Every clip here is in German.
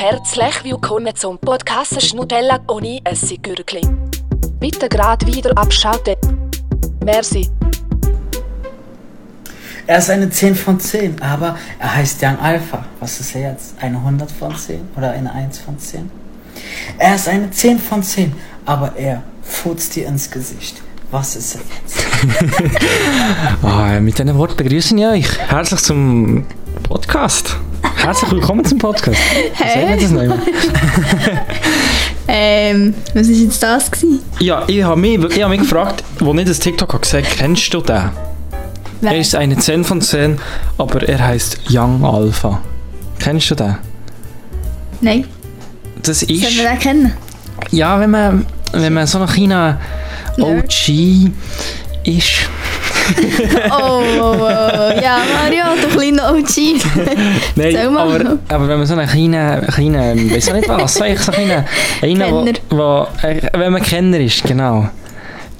Herzlich willkommen zum Podcast Schnutella ohne Essiggürkli. Bitte gerade wieder abschalten. Merci. Er ist eine 10 von 10, aber er heißt Young Alpha. Was ist er jetzt? Eine 100 von 10 oder eine 1 von 10? Er ist eine 10 von 10, aber er furzt dir ins Gesicht. Was ist er jetzt? Ah, mit diesen Worten begrüße ich euch herzlich zum Podcast. Herzlich willkommen zum Podcast. Hey. Sagen wir das? Ähm, was war jetzt das? Gewesen? Ja, ich habe mich, ich hab mich gefragt, wo ich das TikTok habe gesagt kennst du den? Wer? Er ist eine 10 von 10, aber er heißt Young Alpha. Kennst du den? Nein, Das sollen ist... wir den kennen? Ja, wenn man, wenn man so kleiner Nerd. OG ist... Oh, ja, Mario, du kleiner OG. Nein, aber, aber wenn man so einen kleinen, kleinen weiß nicht was, so ich so einen kleinen, einer, wo, wo, äh, wenn man Kenner ist, genau,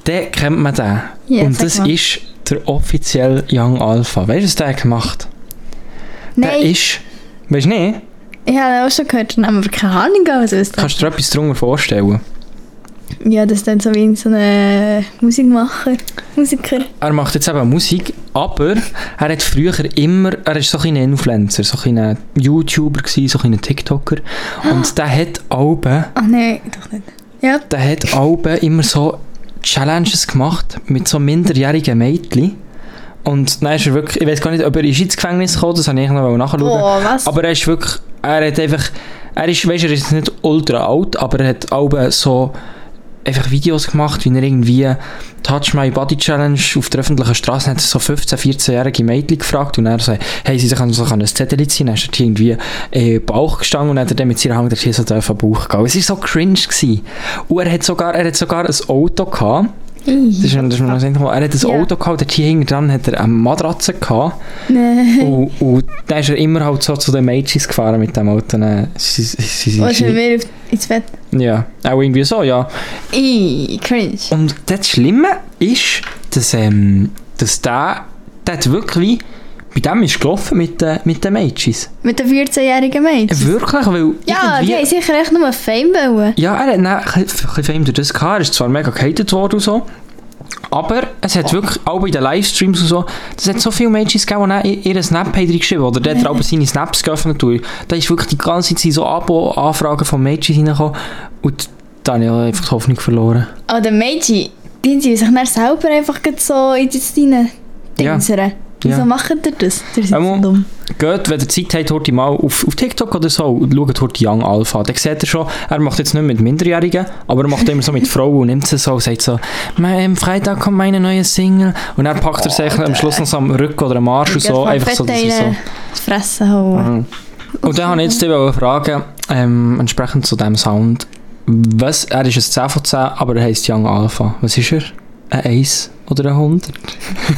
dann kennt man den. Ja, Und das mal. ist der offiziell Young Alpha. Weißt du, was der gemacht Der Nein, ist, weißt du nicht, ich habe auch schon gehört, aber keine Ahnung, was ist das? kannst du dir etwas darunter vorstellen? Ja, das ist dann so wie so ein Musikmacher, Musiker. Er macht jetzt eben Musik, aber er hat früher immer, er ist so ein Influencer, so ein YouTuber gewesen, so ein TikToker. Und der hat Alben Ach nein, doch nicht. Ja, der hat Alben immer so Challenges gemacht mit so minderjährigen Mädchen. Und dann ist er wirklich, ich weiß gar nicht, ob er ist ins Gefängnis gekommen, das habe ich noch nachschauen. boah, was? Aber er ist wirklich, er hat einfach, er ist, weißt, er ist nicht ultra alt, aber er hat Alben so einfach Videos gemacht, wie er irgendwie Touch My Body Challenge auf der öffentlichen Straße hat so 15-, 14-jährige Mädchen gefragt und er so, hey, sie an so ein Zettel ziehen, dann ist er irgendwie äh, Bauch gestanden und hat dann mit seiner Hand so auf den Bauch gegangen. Es war so cringe. Gewesen. Und er hat sogar, er hat sogar ein Auto gehabt, das ist, das ist mir noch Mal. Er hat ein Ja. Auto gehabt, dort hier hinten dran hat er eine Matratze gehabt Nein. und, und dann ist er immer halt so zu den Mädchen gefahren mit dem Auto. Dann, sie, sie, sie, Was mir auf- ins Bett? ja, auch irgendwie so, ja. Ih, cringe. Und das Schlimme ist, dass, ähm, dass der, der hat wirklich wie, bei dem ist gelaufen mit den, mit den Mädchen. Mit den 14-jährigen Mädchen. Wirklich, weil Ja, die haben sicher echt nur Fame wollen. Ja, er hat dann ein bisschen Fame durch das gehabt. Er ist zwar mega gehatet worden und so. Aber es hat wirklich, auch bei den Livestreams und so, es hat so viele Mädchen gegeben, die dann i- ihre Snap haben geschrieben oder der hat auch seine Snaps geöffnet. Da ist wirklich die ganze Zeit so Abo-Anfragen von Mädchen reingekommen. Und da habe ich einfach die Hoffnung verloren. Aber die Mädchen, die ziehen sich dann selber einfach so in das rein Ja. Wieso Ja. machen die das? Sind Einmal- so dumm. Geht, wenn ihr Zeit habt, ihr mal auf, auf TikTok oder so und schaut heute Young Alpha. Da seht ihr schon, er macht jetzt nicht mit Minderjährigen, aber er macht immer so mit Frauen und nimmt sie so und sagt so, «Am Freitag kommt meine neue Single. Und dann packt er sich am Schluss noch so am Rücken oder am Arsch und so. Einfach so, dass er so. Das Fressen hauen. Mhm. Und dann habe ich jetzt wollte fragen, ähm, entsprechend zu diesem Sound, was, er ist ein 10 von 10, aber er heisst Young Alpha. Was ist er? Ein 1 oder ein 100?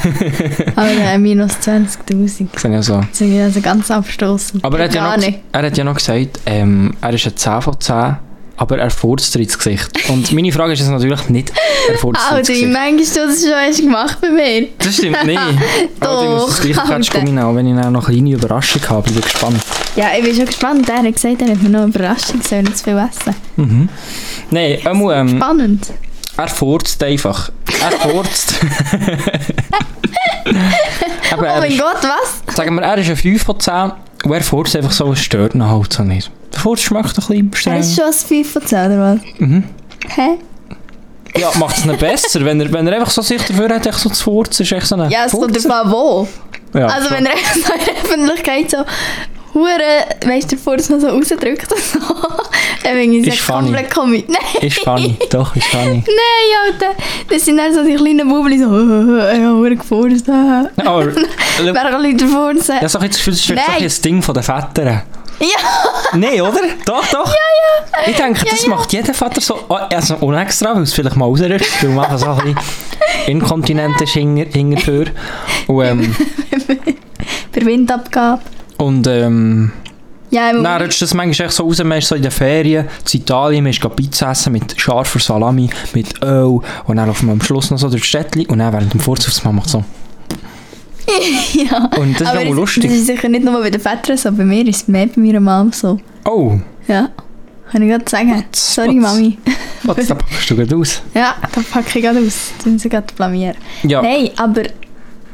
Aber äh, minus 20'000. Das sind ja so. Das ist also ganz abstoßend. Aber er hat, ja noch, er hat ja noch gesagt, ähm, er ist ein 10 von 10, aber er furzt dir ins Gesicht. Und meine Frage ist jetzt natürlich nicht, er furzt dir ins Gesicht. manchmal hast du das schon gemacht bei mir? Das stimmt nicht. Aber ich muss das Doch, gleiche auch wenn ich noch eine kleine Überraschung habe. Ich bin gespannt. Ja, ich bin schon gespannt. Er hat gesagt, er hat mir noch eine Überraschung, soll nicht zu viel essen. Mhm. Nein, ähm, Spannend. er furzt einfach. Er furzt. Oh er mein ist, Gott, was? sagen wir, er ist ein 5 von 10 und er furzt einfach so, es stört ihn halt so nicht. Der Furz schmeckt ein bisschen Er streng. ist schon ein 5 von 10, oder was? Mhm. Hä? Ja, macht es nicht besser. Wenn er, wenn er einfach so sich dafür hat, echt so zu furzen, ist echt so ein Ja, es kommt davon wo. Ja, also schon. wenn er in der Öffentlichkeit so hure, weißt du, das noch so rausdrückt und so, ich Ist funny. komplett komisch. Nein, Ist funny, doch, ist funny. nein, Alter. Das sind dann so die kleinen Bubli so, ich habe gefurzt. Ja, Aber, kann Leute furzen? ich habe so ein das Gefühl, das ist wirklich so ein Ding von den Vätern. Ja, Nein, oder? Doch, doch. Ja, ja. Ich denke, das macht jeder Vater so, oh, also unextra, weil es vielleicht mal rausrutscht, weil man so ein bisschen inkontinent ist hinger, hinterher. Und, ähm, per Windabgabe. und ähm, Ja, im dann rutscht das manchmal echt so raus, man ist so in den Ferien, in Italien, man ist Pizza essen mit scharfer Salami, mit Öl und dann laufen wir am Schluss noch so durch die Städtchen und dann während dem Vorzug macht so. ja. Und das ist Aber lustig. Das ist sicher nicht nur bei den Vätern so, bei mir ist es mehr bei meiner Mom so. Oh, Ja. Kann ich gerade sagen. Sorry, was? Mami. Was, da packst du gerade aus. Ja, da packe ich gerade aus. Dann sie gerade blamieren. Ja. Nein, aber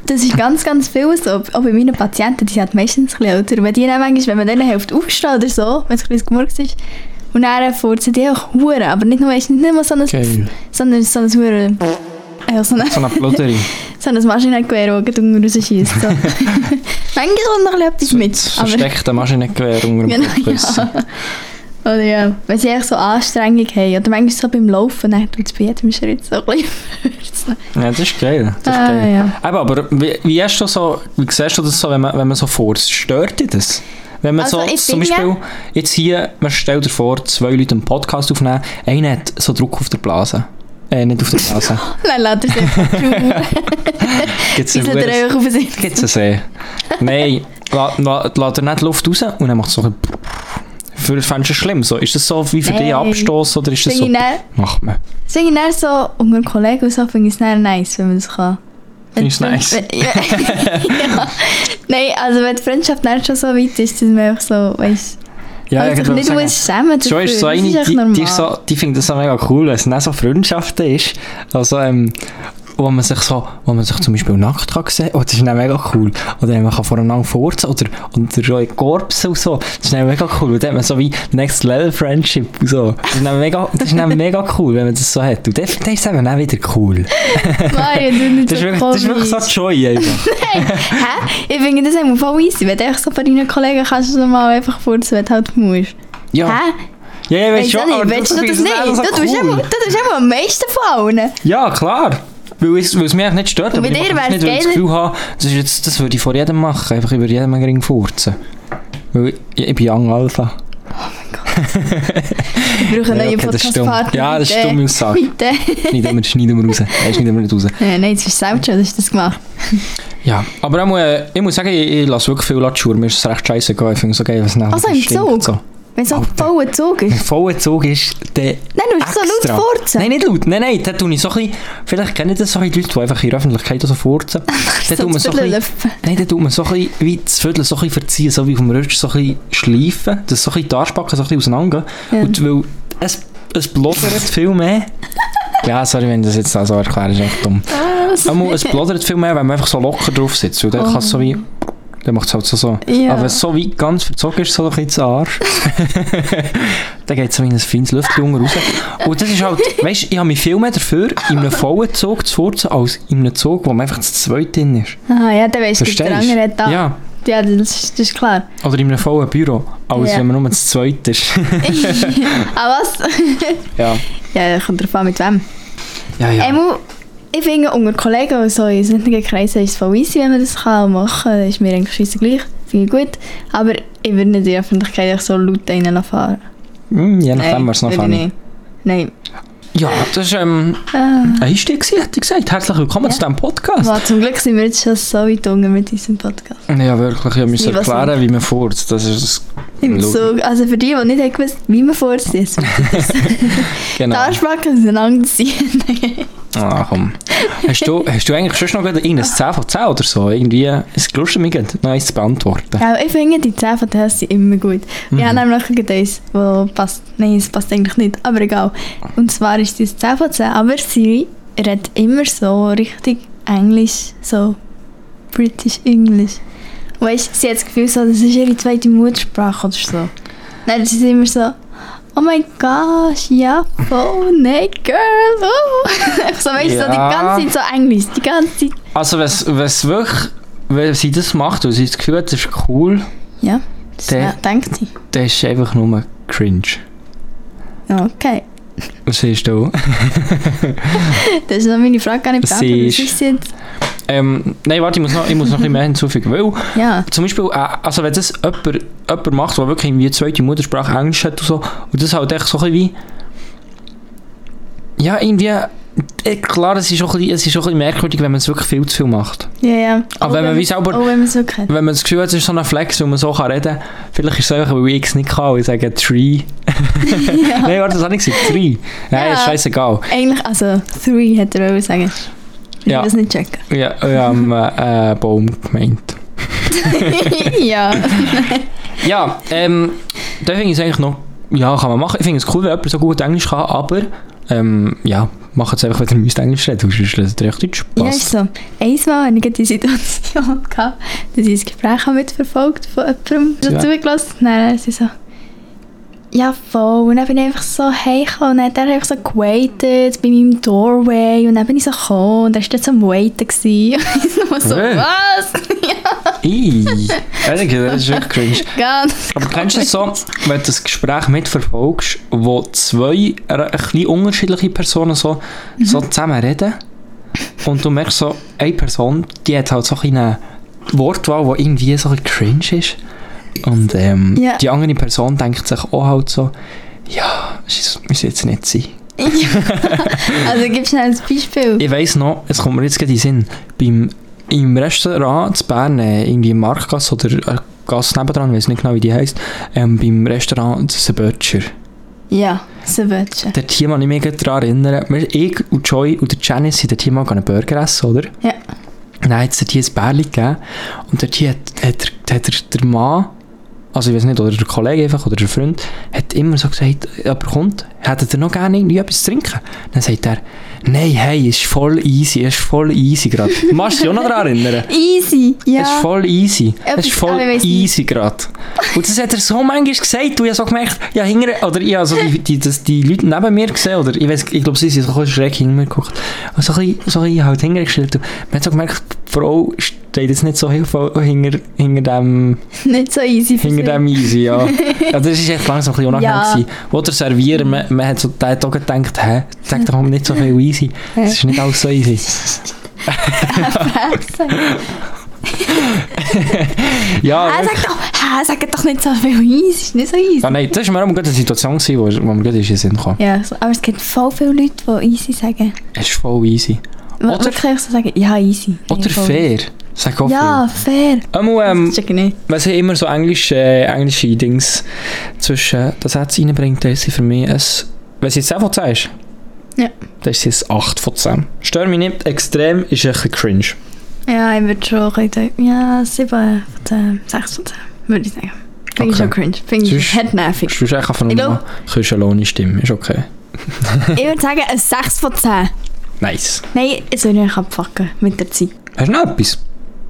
das ist ganz, ganz viel so. Auch bei meinen Patienten, die sind meistens ein bisschen älter. Wenn die dann manchmal, wenn man denen hilft aufstehen oder so, wenn es ein bisschen gemurkt ist, und dann furzen die auch Huren. Aber nicht nur, du, nicht nur so ein, Geil. sondern so ein Huren. Ja, so ein, So eine Plotterie. so ein Maschinengewehr, das unten rausschießt. So. manchmal kommt noch etwas mit. Das Aber, versteckte Maschinengewehr unter dem Genau. Oder ja, wenn sie echt so Anstrengung haben. Oder manchmal so beim Laufen, dann tut es bei jedem Schritt so ein bisschen. Ja, das ist geil. Das ist Ah, geil. ja. Eben, aber wie, wie, hast du so, wie siehst du das so, wenn man, wenn man so furzt? Stört dich das? Wenn man Also, so, zum Beispiel, jetzt hier, man stellt dir vor, zwei Leute einen Podcast aufnehmen, einer hat so Druck auf der Blase. Äh, nicht auf der Blase. Lässt er sich einfach Gibt's einen- einfach auf sich Gibt's einen See? Nein, la- la- lässt er nicht Luft raus und dann macht es so ein für, fändest du es schlimm? So, ist das so wie für dich Nein. Abstoß oder ist das so, ich dann- macht man? Dann so, unter Kollegen und so, finde ich es dann nice, wenn man das kann. Findest du Wenn- nice? wenn- Ja. ja. Nein, also wenn die Freundschaft dann schon so weit ist, dass man einfach so, weißt Ja, also ich sich nicht sagen, muss schämen Schon ist so das eine, ist echt die, die, normal. ist so, die findet das so mega cool, wenn es nicht so Freundschaften ist. Also, ähm, wo man sich so, wo man sich zum Beispiel nackt kann sehen, oh, das ist dann mega cool. Oder man kann voneinander furzen oder, oder so in Korpsen und so. Das ist dann mega cool. Und dann hat man so wie Next Level Friendship und so. Das ist dann mega, das ist dann mega cool, wenn man das so hat. Und dann, dann ist es eben auch wieder cool. Mario, du nicht Das ist so wirklich, das ist wirklich so. Joy einfach. Hä? Ich finde das einfach voll easy, wenn du so von deinen Kollegen kannst du mal einfach furzen, wenn du halt musst. Ja, Hä? ja, weißt Weißt schon, du aber du finde das ich nicht? so Du tust cool. immer- du tust immer am meisten von allen. Ja, klar. Weil es, weil es mich nicht stört. Und aber ich dir wär's nicht, weil ich das Gefühl habe, das, ist jetzt, das würde ich vor jedem machen. Einfach über jedem einen Ring furzen. Weil ich, ich bin Young Alpha. Ich brauche eine Ja, neue okay, das stimmt. Podcast-Partner. Ja, das ist dumme Aussage. Bitte. Schneiden wir, schneiden wir raus. Nein, schneiden wir nicht raus. Nein, nein, jetzt ist es selbst schon, dass ich das gemacht Ja, aber ich muss, ich muss sagen, ich, ich lasse wirklich viel Latschuhe. Mir ist es recht scheiße gegangen. Ich finde es so geil, was nachher Also im Zug? So. Wenn es Alter. voller Zug Wenn ist. voller Zug ist, dann Nein, du musst so laut furzen. Nein, nicht laut. Nein, nein, da tue ich so ein bisschen, vielleicht kennen das so Leute, die einfach in der Öffentlichkeit so furzen. Dann tut man so ein bisschen, nein, dann tut man so ein bisschen, wie das Viertel so ein bisschen verziehen, so wie vom Rüst so ein bisschen schleifen, dass so ein bisschen die Arschbacken so ein bisschen auseinandergehen. Ja. Und weil es, es bloddert viel mehr. Ja, sorry, wenn ich das jetzt so erkläre, ist echt dumm. Was? Aber es bloddert viel mehr, wenn man einfach so locker drauf sitzt. Und dann kann es so wie... Dann macht es halt so so. Ja. Aber so wie ganz verzogen ist, so ein bisschen zu Arsch, dann geht es so wie ein feines Lüftchen raus. Und das ist halt, weißt du, ich habe mich viel mehr dafür, in einem vollen Zug zu furzen, als in einem Zug, wo man einfach zu zweit drin ist. Ah, ja, dann weißt du, der andere hat da. Ja. Ja, das ist, das ist klar. Oder in einem vollen Büro, als Ja. wenn man nur zu zweit ist. ah, was? ja. ja, kommt drauf an, mit wem. Ja, ja. Einmal, ich finde, unter Kollegen und so in solchen Kreisen ist es voll easy, wenn man das kann machen kann. ist mir eigentlich scheisse gleich. Finde ich gut. Aber ich würde nicht in der Öffentlichkeit so laut reinfahren. Hm, je nachdem, was noch nicht. Nein. Ja, das war ähm, Ah. ein Einstieg, hätte ich gesagt. Herzlich willkommen Ja. zu diesem Podcast. Wow, zum Glück sind wir jetzt schon so weit unten mit diesem Podcast. Ja, wirklich. Ich musste erklären, wie man furzt. Das ist bin so, also für die, die nicht gewusst wie man vorzieht, genau. die Arschbacken auseinanderziehen. Ah, komm. Hast du, hast du eigentlich schon noch irgendein 10 von 10 oder so? Irgendwie, es gelustet mich eins zu beantworten. ja, ich finde die 10 von 10 sind immer gut. Mhm. Wir haben nämlich eins, das passt. Nein, es passt eigentlich nicht, aber egal. Und zwar ist das 10 von 10, aber sie redet immer so richtig Englisch, so British English. Weißt du, sie hat das Gefühl, so, das ist ihre zweite Muttersprache oder so. Nein, das ist immer so, oh mein Gott, ja, voll, nein, girl, oh. So, weißt du, so die Ja. ganze Zeit so Englisch, die ganze Zeit. Also, wenn es wirklich, wenn sie das macht und sie das Gefühl hat, das ist cool, Ja, das Der- ja, denkt sie. dann ist einfach nur cringe. Ja, okay. Was siehst du? Das ist noch meine Frage gar nicht Sie beantwortet. ist- Was ist jetzt? Ähm, nein, warte, ich muss noch, ich muss noch ein bisschen mehr hinzufügen. Weil, Ja. zum Beispiel, äh, also wenn das jemand, jemand macht, der wirklich irgendwie zweite Muttersprache Englisch hat und so, und das halt echt so ein bisschen wie, ja, irgendwie, äh, klar, es ist auch ein bisschen, es ist auch ein bisschen merkwürdig, wenn man es wirklich viel zu viel macht. Ja, ja. Aber wenn man wie selber- Oh, wenn man es so kennt. Wenn man das Gefühl hat, es ist so ein Flex, wo man so kann reden kann, vielleicht ist es einfach, weil ich es nicht kann, ich sage Tree. Nein, warte, das habe ich gesagt, Tree. Nein, Ja. ist scheißegal. Eigentlich, also, three hätte er sagen. Ich Ja. will das nicht checken. Ja, ich habe äh, Baum gemeint. ja. Ja, ähm, da finde ich es eigentlich noch Ja, kann man machen. Ich finde es cool, wenn jemand so gut Englisch kann, aber ähm, ja, macht es einfach, wenn ihr müsst Englisch reden, sonst lernt ihr echt Deutsch. Ja, ist so. Einmal hatte ich die Situation, gehabt, dass ich ein Gespräch mitverfolgt von jemandem so Ja. zugelassen habe. Dann hat sie so, ja voll. Und dann bin ich einfach so heimgekommen und dann hat er einfach so gewaitet bei meinem Doorway und dann bin ich so gekommen und er war dann so am Waiten. gewesen. Und ich so, Äh. was? Ih, ehrlich, das ist wirklich cringe. Ganz Aber kennst du es so, wenn du das Gespräch mitverfolgst, wo zwei ein bisschen unterschiedliche Personen so, so zusammen reden und du merkst so, eine Person, die hat halt so eine Wortwahl, die irgendwie so ein cringe ist und ähm, Ja. die andere Person denkt sich auch halt so, ja, es muss jetzt nicht sein. Also gib schnell ein Beispiel. Ich weiss noch, es kommt mir jetzt gerade in den Sinn, beim, im Restaurant in Bern, äh, irgendwie im Marktgasse oder äh, Gasse nebendran, ich weiß nicht genau, wie die heisst, ähm, beim Restaurant The Butcher. Ja, wird schon. Dort hier kann ich mich daran erinnern, ich und Joy und der Janice sind dort hier mal einen Burger essen, oder? Ja. Dann hat es dort ein Bärli gegeben und dort hat, hat, hat er, der Mann, also ich weiß nicht, oder der Kollege einfach, oder der Freund, hat immer so gesagt, jemand kommt, hättet ihr noch gerne irgendwie etwas zu trinken? Dann sagt er, nein, hey, es ist voll easy, ist voll easy gerade. Machst du dich auch noch daran erinnern? Easy, ja. Es ist voll easy. Es ist voll aber ich easy gerade. Und das hat er so manchmal gesagt. Du hast so gemerkt, ja, hinter, oder ich habe so die, die, das, die Leute neben mir gesehen, oder ich weiß, ich glaube, sie sind so schräg hinter mir geguckt. Und so ein bisschen, so ein bisschen halt hintergestellt. Und man hat so gemerkt, die Frau steht jetzt nicht so hinter, hinter, dem, Nicht so easy hinter dem easy, ja. ja. Das ist echt langsam ein bisschen unangenehm Ja. gewesen. Oder servieren, man, man hat so, der hat auch gedacht, hä, sag doch nicht so viel easy. Es ist nicht alles so easy. ja, Ah, sag doch, ah, sag doch nicht so viel easy, ist nicht so easy. Ah, nein, das war mir auch eine Situation, gewesen, wo, wo mir gerade in den Sinn kam. Ja, aber es gibt voll viele Leute, die easy sagen. Es ist voll easy. Oder- wirklich so sagen, ja, easy. Oder Ja, fair. Sag auch Ja, fair. Einmal, ähm, Das ich nicht. wenn sie immer so englische, äh, englische Dings zwischen den Sätzen reinbringt, dann ist sie für mich ein... Wenn sie jetzt 10 von 10 ist, Ja. dann ist sie ein 8 von 10. Stört mich nicht extrem, ist ein bisschen cringe. Ja, ich würde schon sagen, ja, 7 von 10, 6 von 10, würde ich sagen. Finde ich Okay. schon cringe. Finde ich Sonst- hat nervig. Du bist einfach nur Ich noch Küchenlohne Stimme, ist okay. ich würde sagen, ein 6 von 10. Nice. Nein, jetzt würde ich abfucken mit der Zeit. Hast du noch etwas?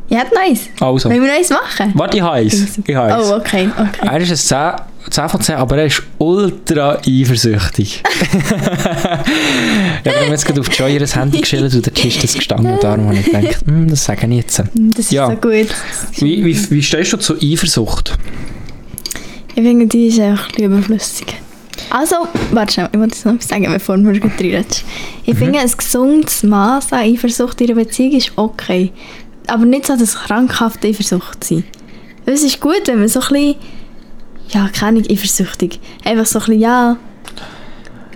Ja, hat nice. Also. Wollen wir noch eins machen? Warte, ich heiß. Ich heiß. Oh, okay, okay. Er ist ein 10, 10 von 10, aber er ist ultra eifersüchtig. ja, wir haben jetzt gerade auf Joy ihr Handy geschildert und dort ist das gestanden. Und darum habe ich gedacht, hm, das sage ich jetzt. Das ist Ja. so gut. Wie, wie, wie stehst du zu Eifersucht? Ich finde, die ist einfach überflüssig. Also, warte schnell, ich jetzt noch etwas sagen, bevor wir reinreden. Ich Mhm. finde, ein gesundes Maß an Eifersucht in einer Beziehung ist okay. Aber nicht so, dass krankhafte Eifersucht sein. Es ist gut, wenn man so ein bisschen, ja, keine eifersüchtig, einfach so ein bisschen, ja,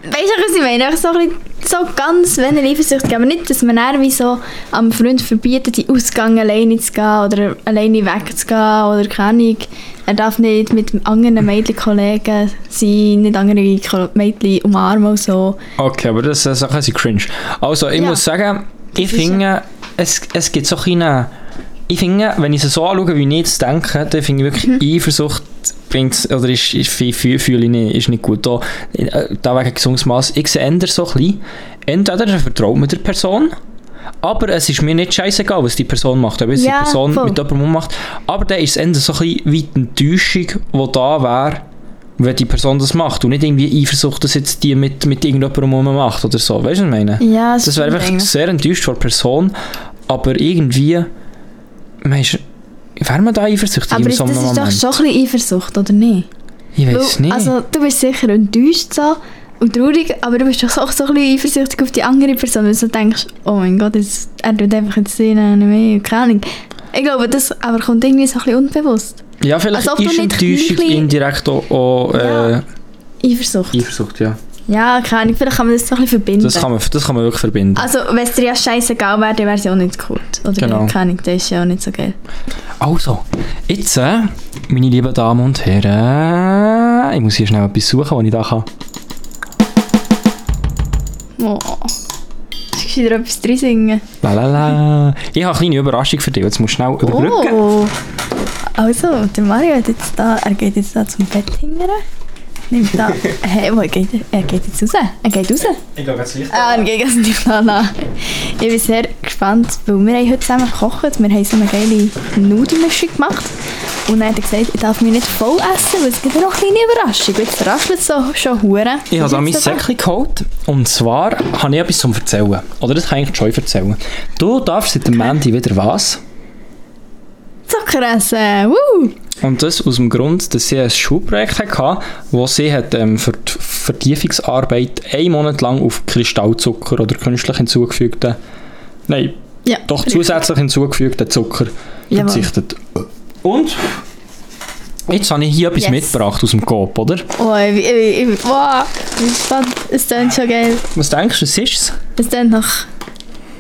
weißt du, was ich meine? Einfach so ein bisschen, so ganz wenig eifersüchtig, aber nicht, dass man dann wie so am Freund verbietet, in Ausgang alleine zu gehen oder alleine wegzugehen oder keine Ahnung. Er darf nicht mit anderen Mädchen-Kollegen sein, nicht andere Mädchen umarmen und so. Okay, aber das ist auch ein bisschen cringe. Also, ich Ja. muss sagen, ich finde, es, es gibt so eine... Ich finde, wenn ich es so anschaue, wie ich jetzt denke, dann finde ich wirklich, Mhm. Eifersucht bringt oder ist, ist, fühle fühl, fühl ich nicht, ist nicht gut. Da, äh, da wegen gesundes Maß. Ich sehe eher so ein bisschen, entweder er vertraut mit der Person, aber es ist mir nicht scheißegal, was die Person macht, ob es Ja, die Person voll. mit jemandem macht. Aber dann ist es eher so ein bisschen wie die Enttäuschung, die da wäre, wenn die Person das macht und nicht irgendwie Eifersucht, dass jetzt die mit, mit irgendjemandem macht oder so. Weißt du, was ich meine? Ja, Das wäre stimmt einfach eigentlich. sehr enttäuscht von der Person, aber irgendwie, meinst du, wäre man da eifersüchtig Aber in ist, so das einem ist doch Moment? schon ein bisschen Eifersucht, oder nicht? ich weiß Weil, nicht. Also, du bist sicher enttäuscht so und traurig, aber du bist doch auch so ein bisschen eifersüchtig auf die andere Person, weil du so denkst, oh mein Gott, jetzt, er tut einfach jetzt sehen, nicht mehr, keine Ahnung. Ich glaube, das aber kommt irgendwie so ein bisschen unbewusst. ja, vielleicht als ob du ist nicht Enttäuschung gleich- indirekt auch, auch äh, Ja. Eifersucht. Eifersucht, ja. Ja, keine Ahnung, vielleicht kann man das so ein bisschen verbinden. Das kann man, das kann man wirklich verbinden. also, wenn es dir ja scheißegal wäre, dann wäre es ja auch nicht gut. Oder Genau. keine Ahnung, das ist ja auch nicht so geil. Also, jetzt, äh, meine lieben Damen und Herren, ich muss hier schnell etwas suchen, was ich da kann. Oh. Wieder etwas drin singen? Lalala. Ich habe eine kleine Überraschung für dich, jetzt musst du schnell überbrücken. Oh. Also, der Mario hat jetzt da, er geht jetzt da zum Bett hingern. nimmt da. Hey, wo geht er? Er geht jetzt raus. Er geht raus. Ich gehe jetzt Licht Ah, gegen das nicht an. Ich bin sehr gespannt, weil wir haben heute zusammen gekocht. Wir haben so eine geile Nudelmischung gemacht. Und dann hat er gesagt, ich darf mich nicht voll essen, weil es gibt ja noch eine kleine Überraschung. Jetzt raschelt es so schon hure. Ich habe mein Säckchen geholt. Und zwar habe ich etwas zum Erzählen. Oder das kann ich schon erzählen. Du darfst seit dem Mandy wieder was? Zucker essen. Woo! Und das aus dem Grund, dass sie ein Schulprojekt hatte, wo sie hat, ähm, für die Vertiefungsarbeit einen Monat lang auf Kristallzucker oder künstlich hinzugefügten, nein, Ja. doch zusätzlich hinzugefügten Zucker Jawohl. Und jetzt habe ich hier etwas Yes. mitgebracht aus dem Coop, oder? Oh, ich, ich, ich, wow, ich bin gespannt. Es klingt schon geil. Was denkst du, was ist es? Es klingt nach...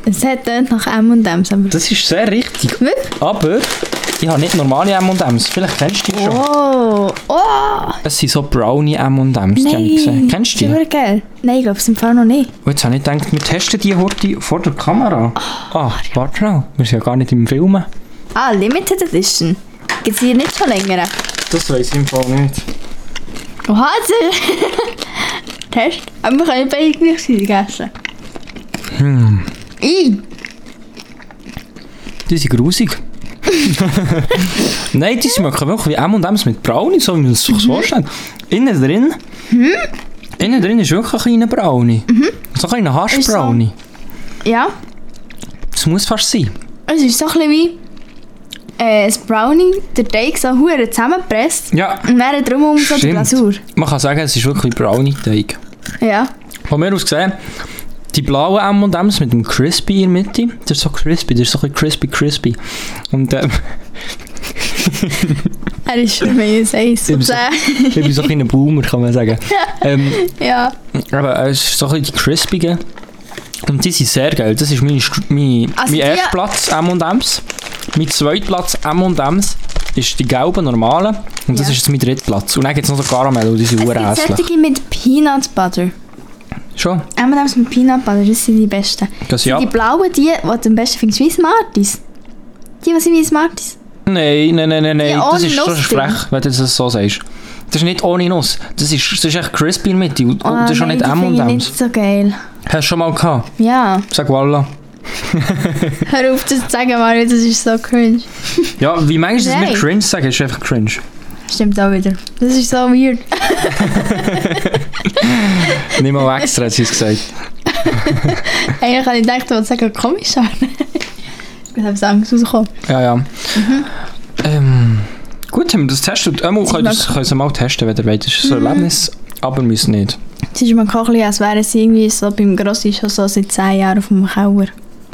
Es klingt nach M&M's. Das ist sehr richtig. Wirklich? Aber ich habe nicht normale M&M's. Vielleicht kennst du die schon. Oh, oh, Es sind so Brownie M&M's, die habe ich gesehen. Kennst du die? Geil. Nein, ich glaube, es im Fall noch nicht. Und jetzt habe ich gedacht, wir testen die heute vor der Kamera. Ah, warte schnell. Wir sind ja gar nicht im Filmen. Ah, Limited Edition. Gibt es hier nicht schon länger? Das weiß ich im Fall nicht. Oha. Test. Aber wir können beide gleichzeitig essen. Hm. I. Die sind grusig. Nein, die schmecken wirklich wie M&M's mit Brownie, so wie man es sich vorstellt. Innen drin... Innen drin ist wirklich ein kleiner Brownie. So ein kleiner Ist so. Haschbrownie. Ja, Das muss fast sein. es ist so ein bisschen wie... Äh, ein Brownie, der Teig so hure zusammengepresst. Ja, Und dann drumherum so die. Glasur. man kann sagen, es ist wirklich Brownie-Teig. Ja. Von mir aus gesehen, die blauen M&M's mit dem Crispy in der Mitte, das ist so crispy, das ist so ein crispy crispy. Und ähm, Er ist für mich ein Eis. Ich bin so- ich bin so ein kleiner Boomer, kann man sagen. Ähm, Ja. aber es ist so ein bisschen die crispigen. Und die sind sehr geil. Das ist mein, mein, Also mein die- erster Platz M&M's. Mein zweiter Platz M&M's ist die gelben normalen. Und das Ja. ist jetzt mein dritter Platz. Und dann gibt es noch so Karamell, und die sind urässlich. solche mit Peanut Butter. Schon? M&M's mit Peanut Butter, das sind die besten. Das Sind ja. Die blauen, die, die du am besten findest, wie Smarties. Die, was sind wie Smarties. Nein, nein, nein, nein, nein. das ist Nuss drin. frech, wenn du das so sagst. Das ist nicht ohne Nuss. Das ist, das ist echt crispy Mitte. Und Oh, das ist nein, nicht die finde ich M&M's. nicht so geil. Hast du schon mal gehabt? Ja, Sag Walla. Hör auf das zu sagen, Mario, das ist so cringe. Ja, wie meinst du das mit cringe sagen? ist einfach cringe. Stimmt auch wieder. Das ist so weird. Nicht mal extra hat sie es gesagt. Eigentlich habe ich gedacht, du wolltest sagen, komisch an. Ich habe Angst rausgekommen. Ja, ja. Ähm, gut, haben wir das getestet. Ähm, Sie können das können Sie mal testen, wenn ihr wollt. Das ist so ein Erlebnis, aber müssen nicht. Es ist mir auch ein bisschen, als wären sie irgendwie so beim Grossi schon so seit 10 Jahren auf dem Keller.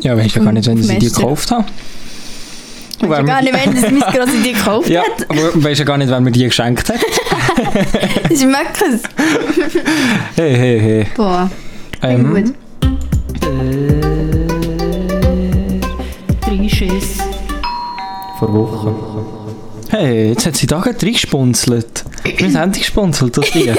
Ja, weißt ja gar nicht, wenn sie die gekauft haben. Ich weiß ja gar nicht, wenn das mein Grossi die gekauft Ja, hat. aber weißt ja gar nicht, wer mir die geschenkt hat. Ich merke es. Hey, hey, hey. Boah, Ähm, gut. vor Wochen. Hey, jetzt hat sie da gerade reingespunzelt. Haben die gespunzelt, das Ding.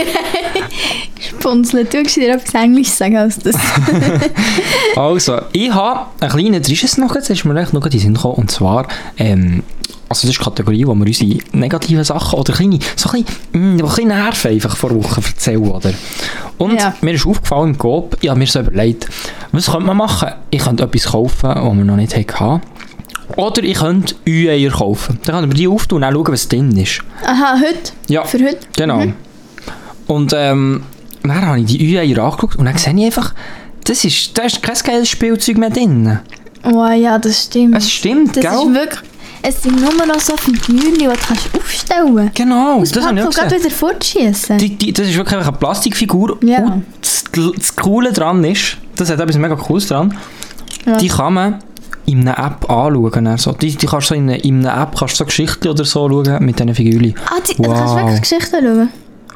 Spunzeln, du kannst dir etwas Englisch sagen als das. Also, ich habe einen kleinen Trisches noch, jetzt ist mir echt noch in den Sinn gekommen, und zwar, ähm, also das ist die Kategorie, wo wir unsere negativen Sachen oder kleine, so ein bisschen, mh, die ein bisschen nerven einfach vor Wochen erzählen, oder? Und Ja. mir ist aufgefallen im Coop, ich habe mir so überlegt, was könnte man machen? Ich könnte etwas kaufen, was wir noch nicht hatten. Oder ich könnte Ü-Eier kaufen. Dann kann ich mir die auftun und dann schauen, was drin ist. Aha, heute? Ja, Für heute? genau. Und ähm, dann habe ich die Ü-Eier angeschaut und dann sehe ich einfach, das ist, da ist kein geiles Spielzeug mehr drin. Oh ja, das stimmt. Es stimmt, das gell? ist wirklich... Es sind nur noch so Figürchen, die du kannst aufstellen kannst. Genau, das habe ich auch und gesehen. wieder fortschießen. Die, die, das ist wirklich einfach eine Plastikfigur. Ja. Und das, das Coole dran ist, das hat etwas mega Cooles dran, Ja. die kann man in einer App anschauen. Also, die, die kannst du so in, einer- in einer App kannst du so Geschichten oder so schauen mit diesen Figürchen. Ah, die, du kannst Wow. wirklich Geschichten schauen.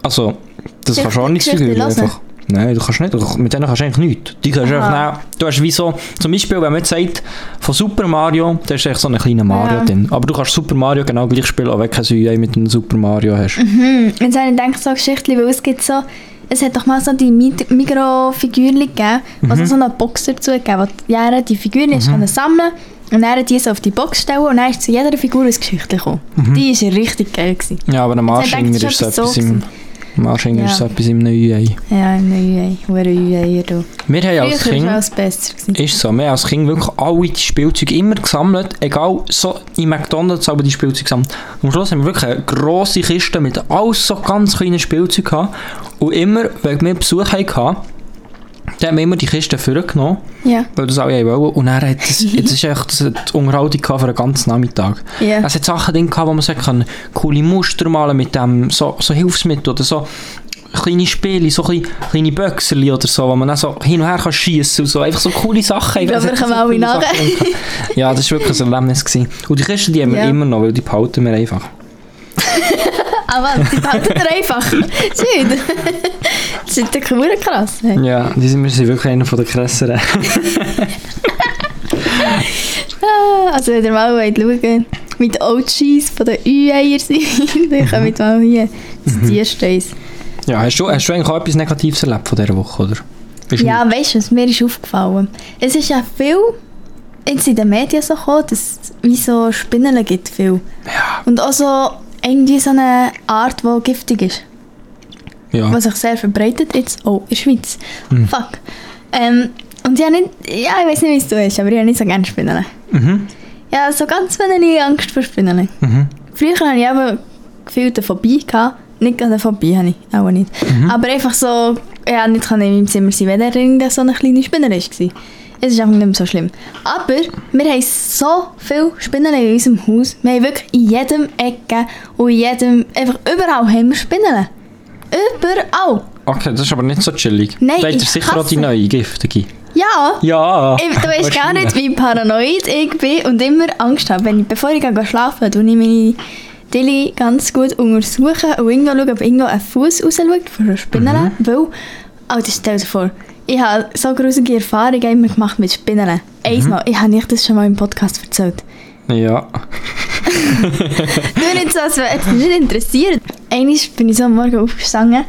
Also, das Geschichte- kannst du auch nicht Geschichte hören? einfach. Nein, du kannst nicht. Du- Mit denen kannst du eigentlich nichts. Die kannst einfach nehmen. Du hast wie so, zum Beispiel, wenn man jetzt sagt, von Super Mario, da ist echt so ein kleiner Mario Ja. drin. Aber du kannst Super Mario genau gleich spielen, auch wenn du kein Ui mit einem Super Mario hast. Hm, jetzt habe ich gedacht, so Geschichten, weil es gibt so... Es hat doch mal so die Mi- Migros-Figürchen gegeben, Mhm. es so eine Box dazu gegeben wo die Jahre die Figürchen mhm. sammeln und dann die so auf die Box stellen und dann ist zu jeder Figur ein Geschichte gekommen. Mhm. Die war richtig geil. Gewesen. Ja, aber am gedacht, ist so etwas im... Wahrscheinlich Ja. ist es etwas im neuen Ei. Ja, im neuen Ei. Hure. Wir haben als Kind... es besser. Ist so, wir haben als Kind wirklich alle die Spielzeuge immer gesammelt, egal, so in McDonalds aber die Spielzeuge gesammelt. Am Schluss haben wir wirklich eine grosse Kiste mit alles so ganz kleinen Spielzeugen gehabt. Und immer, wenn wir Besuch hatten, dann haben wir immer die Kiste vorgenommen, Ja. weil das alle wollen. Und dann hat es, jetzt ist echt das hat die Unterhaltung für den ganzen Nachmittag. Ja. Es hat Sachen drin gehabt, wo man sagen kann, coole Muster malen mit dem, so, so Hilfsmittel oder so kleine Spiele, so kleine, kleine Böxerli oder so, wo man dann so hin und her kann schiessen und so, einfach so coole Sachen. Es wir kommen alle nachher. Ja, das war wirklich ein Erlebnis. Gewesen. Und die Kisten, die haben wir Ja. immer noch, weil die behalten wir einfach. Aber die behalten ihr einfach. Schön. Das ist doch hure krass. Hey. Ja, die sind, wir sind wirklich einer der krasseren. Ah, Also wenn ihr mal wollt schauen mit OGs von den Ü-Eier sind, dann kommt mal hier zu Mhm. Tiersteins. Ja, hast du, hast du eigentlich auch etwas Negatives erlebt von dieser Woche, oder? Ist Ja, weißt du, was mir ist aufgefallen? Es ist ja viel jetzt in den Medien so gekommen, dass es wie so Spinnen gibt viel. Ja. Und auch so irgendwie so eine Art, die giftig ist. Ja. was sich sehr verbreitet jetzt auch in der Schweiz. Hm. Fuck. Ähm, und ich habe nicht, ja, ich weiß nicht, wie es so ist, aber ich habe nicht so gerne Spinnen. Mhm. Ja, so ganz wenig Angst vor Spinnen. Mhm. Früher hatte ich aber gefühlt eine Phobie. Gehabt. Nicht eine Phobie, habe ich auch nicht. Mhm. Aber einfach so, ja, nicht kann in meinem Zimmer sein, wenn da irgendeine so eine kleine Spinne war. Es ist einfach nicht mehr so schlimm. Aber wir haben so viele Spinnen in unserem Haus. Wir haben wirklich in jedem Ecke und in jedem, einfach überall haben wir Spinnen. Überall. Okay, das ist aber nicht so chillig. Nein, da ihr ich sicher auch die hasse- neue giftige. Ja. Ja. Ich, du weißt gar nicht, wie paranoid ich bin und immer Angst habe. Wenn ich, bevor ich gehe schlafen gehe, ich meine Dilly ganz gut untersuchen und irgendwo schauen, ob irgendwo ein Fuß rausschaut von einer Spinne. Mhm. Weil, Alter, stell dir vor, ich habe so gruselige Erfahrungen immer gemacht mit Spinnen. Mhm. Einmal, ich habe nicht das schon mal im Podcast erzählt. Ja. Nur nicht so, als wäre es nicht interessiert. Einmal bin ich so am Morgen aufgestanden,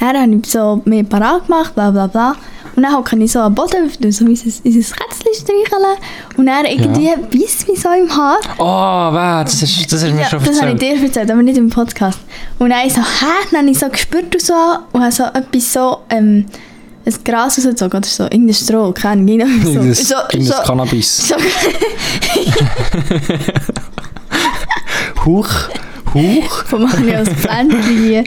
dann habe ich so mir parat gemacht, bla bla bla. Und dann hocke ich so am Boden, so unser, unser Kätzchen streicheln. Und dann irgendwie Ja. beißt mich so im Haar. Oh, weh, das ist, das ist mir Ja, schon das habe ich erzählt. dir erzählt, aber nicht im Podcast. Und dann so, hä? Dann habe ich so gespürt und so und habe so etwas so, ähm, ein Gras rausgezogen oder so, irgendein Stroh, keine Ahnung. irgendwie Irgendes, So, so, so, Cannabis. so, Huch. Huch. vom Mani aus Pflänzchen hier.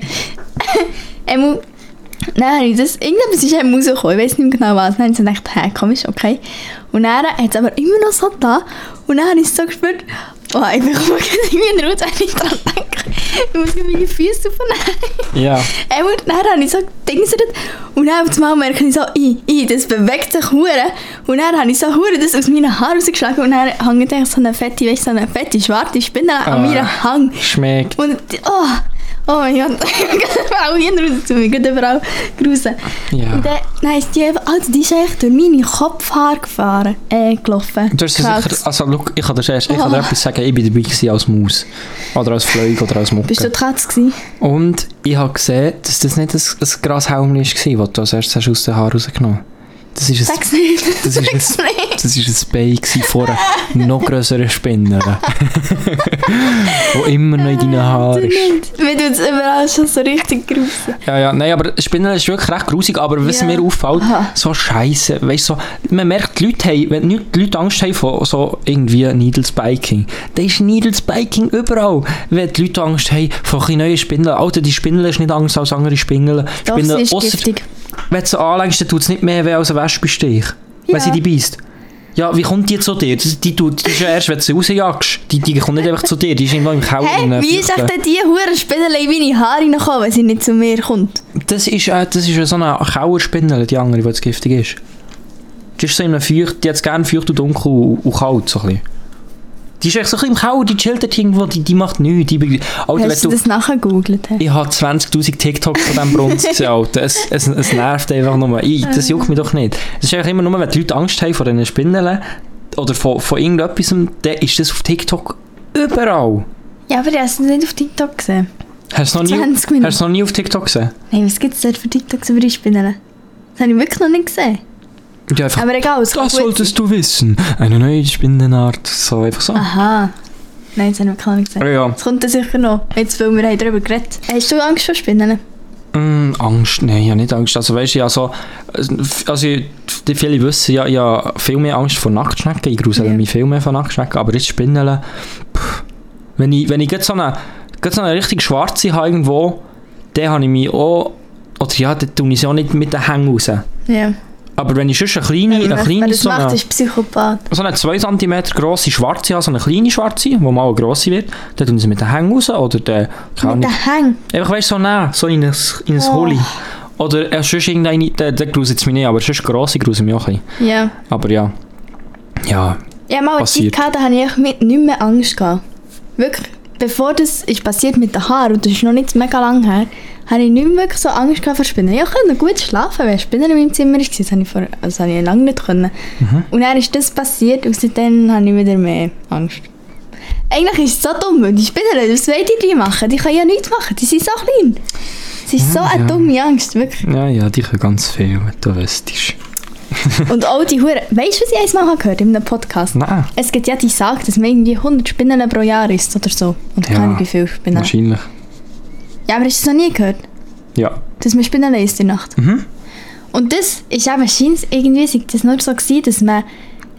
Ich das, irgendetwas ist eben rausgekommen, ich weiß nicht genau was. Dann habe ich so gedacht, hä, komisch, okay. Und dann hat es aber immer noch so da. Und dann habe ich so gespürt, oh, ich bekomme irgendwie einen Rutsch, wenn ich dran denke. Ich muss meine Füße aufnehmen. Ja. Ähm, und dann habe ich so gedingselt und dann auf einmal merke ich so, i, i, das bewegt sich hure Und dann habe ich so hure das aus meinen Haaren rausgeschlagen und dann hängt so eine fette, weißt du, so eine fette schwarze Spinne Ah. an meinem Hang. Schmeckt. Und, oh, oh mein Gott, zu mir, geht überall grusen. Ja. Und dann, ist die einfach, also die ist eigentlich durch meine Kopfhaare gefahren, äh, gelaufen. Du hast sicher, also, look, ich kann dir erst, ich kann dir etwas sagen, ich bin dabei gewesen als Maus. Oder als Fleug oder als Mucke. Bist du die Katze gewesen? Und ich habe gesehen, dass das nicht ein, ein Grashelm war, das du als erstes hast aus den Haaren rausgenommen Das ist ein, nicht. das ist ein, nicht. das ist ein Bein von einer noch grösseren Spinne. die immer noch in deinen Haaren ist. Mir tut es überall schon so richtig grusen. Ja, ja, nein, aber Spinnen ist wirklich recht grusig, aber was Ja. mir auffällt, Aha. so scheiße, weißt du, so, man merkt, die Leute haben, wenn die Leute Angst haben vor so irgendwie Needle Spiking, dann ist Needle Spiking überall. Wenn die Leute Angst haben vor neuen Spinnen, Alter, die Spinnen ist nicht Angst als andere Spinnen. Doch, Spinnen, sie ist giftig. Wenn du sie anlegst, dann tut es nicht mehr weh als ein Wespenstich, wenn Ja. sie die beißt. Ja, wie kommt die zu dir? Die, die, tut, die ist ja erst, wenn du sie rausjagst. Die, die kommt nicht einfach zu dir, die ist irgendwo im Keller. Einer wie ist echt denn die hure Spinne in meine Haare reingekommen, wenn sie nicht zu mir kommt? Das ist, äh, das ist so eine Kauerspinne, die andere, die jetzt giftig ist. Die ist so in einem Feucht, die hat es gerne feucht und dunkel und, und kalt. So ein bisschen. Die ist echt so ein bisschen im Kauer, die chillt dort irgendwo, die, die macht nichts. Die, Alter, Hast du das nachher gegoogelt? ich habe 20'000 TikToks von diesem Brunz gesehen, Alter. Es, es, es nervt einfach nur. Ich, das juckt mich doch nicht. Es ist eigentlich immer nur, wenn die Leute Angst haben vor diesen Spinnen oder von, von irgendetwas, dann ist das auf TikTok überall. Ja, aber ich habe es nicht auf TikTok gesehen. Hast du noch, nie- 20 Minuten. hast du es noch nie auf TikTok gesehen? Nein, was gibt es dort für TikToks über die Spinnen? Das habe ich wirklich noch nicht gesehen. Die einfach, Aber egal, es das solltest du wissen. Eine neue Spinnenart. So einfach so. Aha. Nein, das habe ich wirklich noch nicht gesehen. Ja. Das kommt dann sicher noch. Jetzt, weil wir haben darüber geredet. Hast du Angst vor Spinnen? Mm, Angst, nein, ja nicht Angst. Also weißt du, ja so, also die viele wissen ja, ich habe viel mehr Angst vor Nacktschnecken. Ich grusele Ja. mich viel mehr vor Nacktschnecken, aber jetzt Spinnen, pff, wenn ich, wenn ich gerade so eine, gerade so eine richtig schwarze habe irgendwo, dann habe ich mich auch, oder ja, dann tue ich sie auch nicht mit den Hängen raus. Ja. Aber wenn ich sonst eine kleine, eine kleine das so macht, eine, ist Psychopath. so eine 2 cm grosse schwarze habe, so eine kleine schwarze, die mal eine grosse wird, dann tun sie mit den Hängen raus oder keine Mit den Hängen. Einfach weißt du, so nah, so in ein, in ein Oh. Holi. Oder äh, sonst irgendeine, der, der gruselt mich nicht, aber sonst grosse gruseln mich auch ein bisschen. Ja. Aber ja. Ja, Ja, mal eine Zeit gehabt, da hatte ich mit nicht mehr Angst. Gehabt. Wirklich, bevor das ist passiert mit den Haaren, und das ist noch nicht mega lang her, hatte ich nicht wirklich so Angst vor Spinnen. Ich konnte gut schlafen, wenn Spinnen in meinem Zimmer war. Das habe ich, vor, also habe ich lange nicht können. Und dann ist das passiert und seitdem habe ich wieder mehr Angst. Eigentlich ist es so dumm, weil die Spinnen, was wollen die, machen? Die können ja nichts machen, die sind so klein. Es ist so eine ja. dumme Angst, wirklich. ja, ja, die können ganz viel, wenn du wüsstest. Und auch die Hure. Weißt du, was ich einmal gehört in einem Podcast? Nein, Es gibt ja die Sage, dass man irgendwie 100 Spinnen pro Jahr isst oder so. Und Ja, keine Ahnung, wie viele Spinnen. wahrscheinlich. Ja, aber hast du das noch nie gehört? Ja. Dass man Spinnen isst in der Nacht? Mhm. Und das ist eben, scheint irgendwie, das nur so gewesen, dass man,